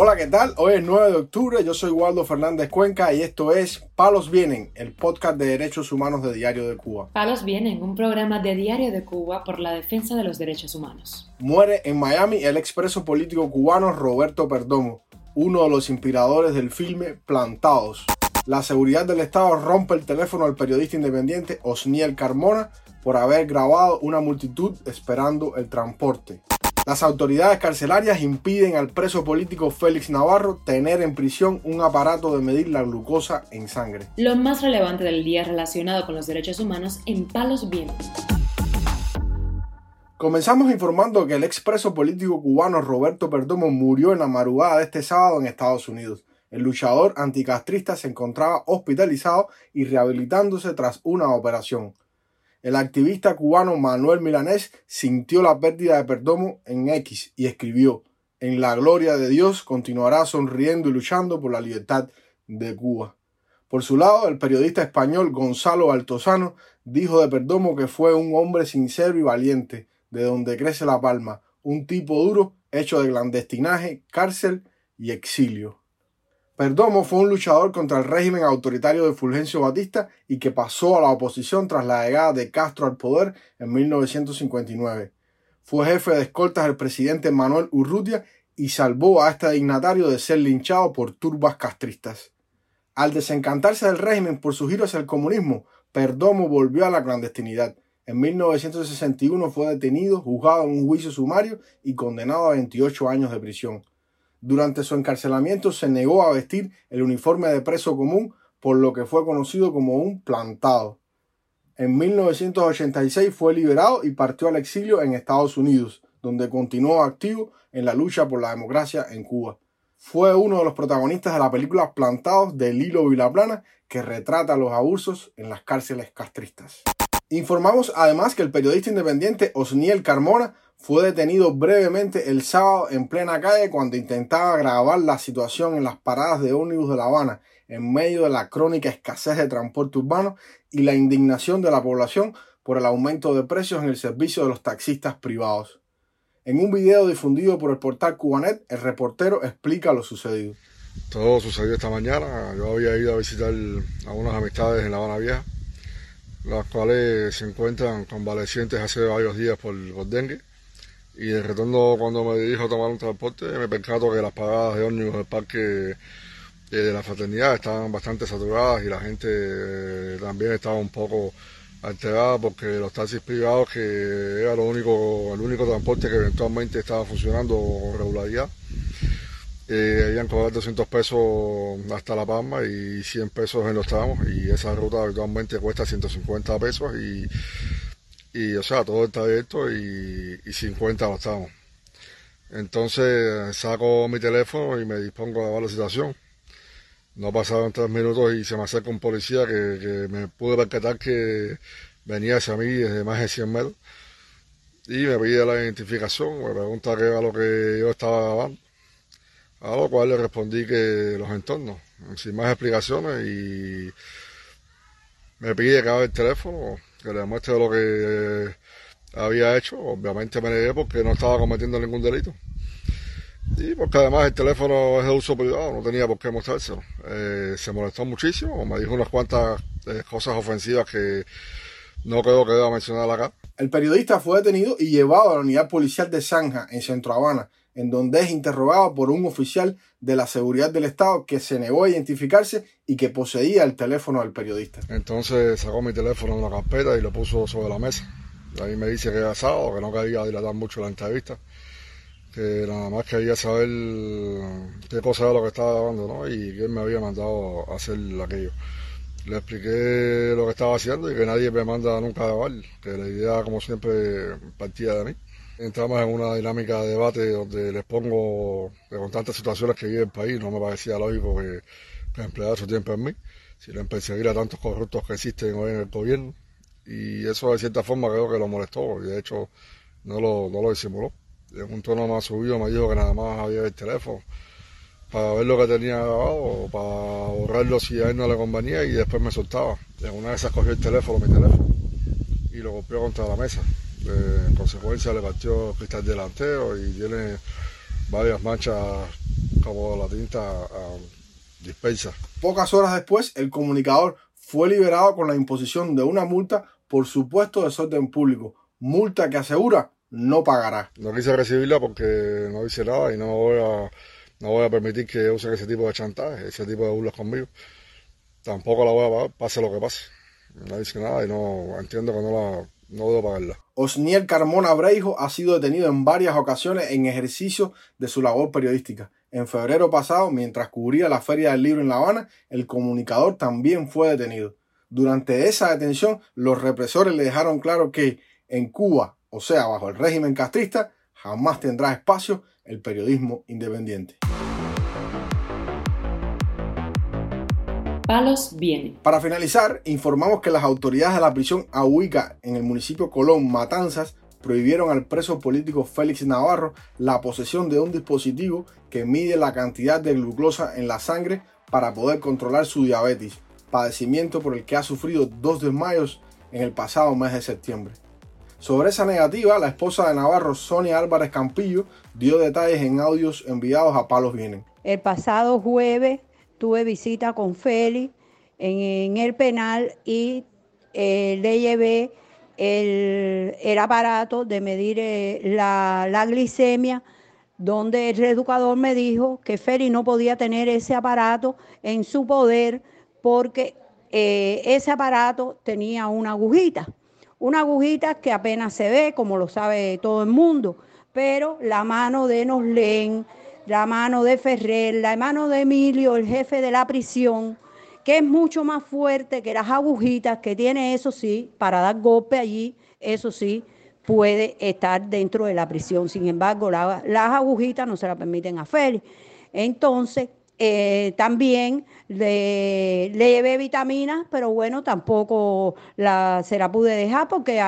Hola, ¿qué tal? Hoy es 9 de octubre, yo soy Waldo Fernández Cuenca y esto es Palos Vienen, el podcast de derechos humanos de Diario de Cuba. Palos Vienen, un programa de Diario de Cuba por la defensa de los derechos humanos. Muere en Miami el expreso político cubano Roberto Perdomo, uno de los inspiradores del filme Plantados. La seguridad del Estado rompe el teléfono al periodista independiente Osniel Carmona por haber grabado una multitud esperando el transporte. Las autoridades carcelarias impiden al preso político Félix Navarro tener en prisión un aparato de medir la glucosa en sangre. Lo más relevante del día relacionado con los derechos humanos en Palos Vientos. Comenzamos informando que el expreso político cubano Roberto Perdomo murió en la madrugada de este sábado en Estados Unidos. El luchador anticastrista se encontraba hospitalizado y rehabilitándose tras una operación. El activista cubano Manuel Milanés sintió la pérdida de Perdomo en X y escribió, en la gloria de Dios continuará sonriendo y luchando por la libertad de Cuba. Por su lado, el periodista español Gonzalo Altozano dijo de Perdomo que fue un hombre sincero y valiente, de donde crece la palma, un tipo duro hecho de clandestinaje, cárcel y exilio. Perdomo fue un luchador contra el régimen autoritario de Fulgencio Batista y que pasó a la oposición tras la llegada de Castro al poder en 1959. Fue jefe de escoltas del presidente Manuel Urrutia y salvó a este dignatario de ser linchado por turbas castristas. Al desencantarse del régimen por su giro hacia el comunismo, Perdomo volvió a la clandestinidad. En 1961 fue detenido, juzgado en un juicio sumario y condenado a 28 años de prisión. Durante su encarcelamiento se negó a vestir el uniforme de preso común, por lo que fue conocido como un plantado. En 1986 fue liberado y partió al exilio en Estados Unidos, donde continuó activo en la lucha por la democracia en Cuba. Fue uno de los protagonistas de la película Plantados de Lilo Vilaplana, que retrata los abusos en las cárceles castristas. Informamos además que el periodista independiente Osniel Carmona fue detenido brevemente el sábado en plena calle cuando intentaba grabar la situación en las paradas de ómnibus de La Habana en medio de la crónica escasez de transporte urbano y la indignación de la población por el aumento de precios en el servicio de los taxistas privados. En un video difundido por el portal Cubanet, el reportero explica lo sucedido. Todo sucedió esta mañana. Yo había ido a visitar a unas amistades en La Habana Vieja, las cuales se encuentran convalecientes hace varios días por, por dengue y de retorno cuando me dirijo a tomar un transporte me percato que las paradas de ómnibus del parque eh, de la fraternidad estaban bastante saturadas y la gente eh, también estaba un poco alterada porque los taxis privados que era lo único el único transporte que eventualmente estaba funcionando con regularidad eh, habían cobrado 200 pesos hasta La Palma y 100 pesos en los tramos y esa ruta habitualmente cuesta 150 pesos y y o sea, todo está abierto y, y 50 estamos. Entonces saco mi teléfono y me dispongo a grabar la situación. No pasaron tres minutos y se me acerca un policía que, me pude percatar que venía hacia mí desde más de 100 metros. Y me pide la identificación, me pregunta qué era lo que yo estaba grabando. A lo cual le respondí que los entornos, sin más explicaciones, y me pide que haga el teléfono, que le muestre lo que eh, había hecho. Obviamente me negué porque no estaba cometiendo ningún delito. Y porque además el teléfono es de uso privado, no tenía por qué mostrárselo. Eh, se molestó muchísimo, me dijo unas cuantas eh, cosas ofensivas que no creo que deba mencionar acá. El periodista fue detenido y llevado a la unidad policial de Zanja, en Centro Habana, en donde es interrogado por un oficial de la seguridad del Estado que se negó a identificarse y que poseía el teléfono del periodista. Entonces sacó mi teléfono en la carpeta y lo puso sobre la mesa. Ahí me dice que era sábado, que no quería dilatar mucho la entrevista, que nada más quería saber qué cosa era lo que estaba grabando, ¿no? Y que él me había mandado a hacer aquello. Le expliqué lo que estaba haciendo y que nadie me manda nunca a grabar, que la idea, como siempre, partía de mí entramos en una dinámica de debate donde les pongo con tantas situaciones que vive el país, no me parecía lógico que, que empleara su tiempo en mí, sino en perseguir a tantos corruptos que existen hoy en el gobierno. Y eso de cierta forma creo que lo molestó, y de hecho no lo, no lo disimuló. En un tono más subido me dijo que nada más había el teléfono para ver lo que tenía grabado, para borrarlo si a él no le convenía y después me soltaba. En una de esas cogió el teléfono, mi teléfono, y lo golpeó contra la mesa en consecuencia le partió el cristal delantero y tiene varias manchas como la tinta dispersa. Pocas horas después, el comunicador fue liberado con la imposición de una multa por supuesto desorden público, multa que asegura no pagará. No quise recibirla porque no hice nada y no voy a, no voy a permitir que usen ese tipo de chantaje, ese tipo de burlas conmigo. Tampoco la voy a pagar, pase lo que pase. No dice nada y no entiendo que no la no debo pagarla. Osniel Carmona Breijo ha sido detenido en varias ocasiones en ejercicio de su labor periodística. En febrero pasado, mientras cubría la Feria del Libro en La Habana, el comunicador también fue detenido. Durante esa detención, los represores le dejaron claro que en Cuba, o sea, bajo el régimen castrista, jamás tendrá espacio el periodismo independiente. Palos vienen. Para finalizar, informamos que las autoridades de la prisión Ahuica en el municipio Colón, Matanzas, prohibieron al preso político Félix Navarro la posesión de un dispositivo que mide la cantidad de glucosa en la sangre para poder controlar su diabetes, padecimiento por el que ha sufrido dos desmayos en el pasado mes de septiembre. Sobre esa negativa, la esposa de Navarro, Sonia Álvarez Campillo, dio detalles en audios enviados a Palos Vienen. El pasado jueves tuve visita con Félix en, el penal y eh, le llevé el, aparato de medir eh, la, glicemia, donde el reeducador me dijo que Félix no podía tener ese aparato en su poder porque eh, ese aparato tenía una agujita, una agujita que apenas se ve, como lo sabe todo el mundo, pero la mano de Noslen, la mano de Ferrer, la mano de Emilio, el jefe de la prisión, que es mucho más fuerte que las agujitas que tiene, eso sí, para dar golpe allí, eso sí, puede estar dentro de la prisión. Sin embargo, las agujitas no se la permiten a Félix. Entonces, eh, también le, llevé vitaminas, pero bueno, tampoco la, se la pude dejar porque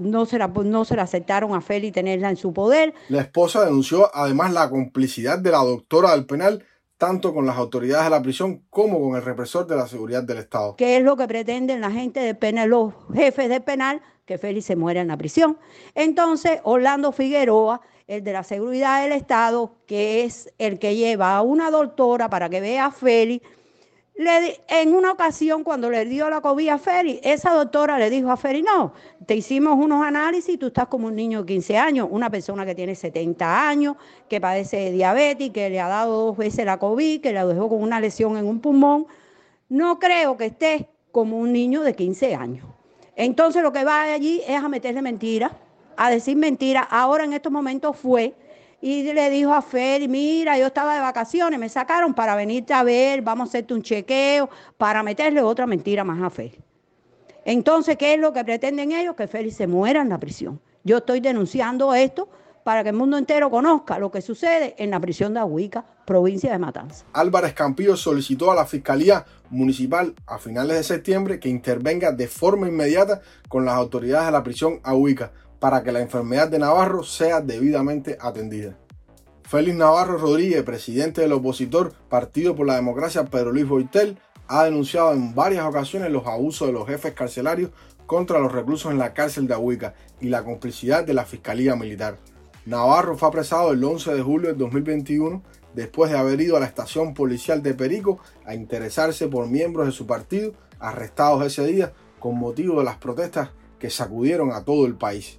no, se la, no se la aceptaron a Feli tenerla en su poder. La esposa denunció además la complicidad de la doctora del penal tanto con las autoridades de la prisión como con el represor de la seguridad del Estado. ¿Qué es lo que pretenden la gente del penal, los jefes del penal? Que Félix se muera en la prisión. Entonces, Orlando Figueroa el de la seguridad del Estado, que es el que lleva a una doctora para que vea a Félix. Le, en una ocasión, cuando le dio la COVID a Félix, esa doctora le dijo a Félix, no, te hicimos unos análisis, tú estás como un niño de 15 años, una persona que tiene 70 años, que padece de diabetes, que le ha dado dos veces la COVID, que la dejó con una lesión en un pulmón. No creo que esté como un niño de 15 años. Entonces lo que va allí es a meterle mentiras a decir mentira, ahora en estos momentos fue y le dijo a Feli, mira, yo estaba de vacaciones, me sacaron para venirte a ver, vamos a hacerte un chequeo, para meterle otra mentira más a Feli. Entonces, ¿qué es lo que pretenden ellos? Que Feli se muera en la prisión. Yo estoy denunciando esto para que el mundo entero conozca lo que sucede en la prisión de Ahuica, provincia de Matanzas. Álvarez Campillo solicitó a la Fiscalía Municipal a finales de septiembre que intervenga de forma inmediata con las autoridades de la prisión Ahuica para que la enfermedad de Navarro sea debidamente atendida. Félix Navarro Rodríguez, presidente del opositor Partido por la Democracia Pedro Luis Boitel, ha denunciado en varias ocasiones los abusos de los jefes carcelarios contra los reclusos en la cárcel de Ahuica y la complicidad de la Fiscalía Militar. Navarro fue apresado el 11 de julio de 2021 después de haber ido a la estación policial de Perico a interesarse por miembros de su partido arrestados ese día con motivo de las protestas que sacudieron a todo el país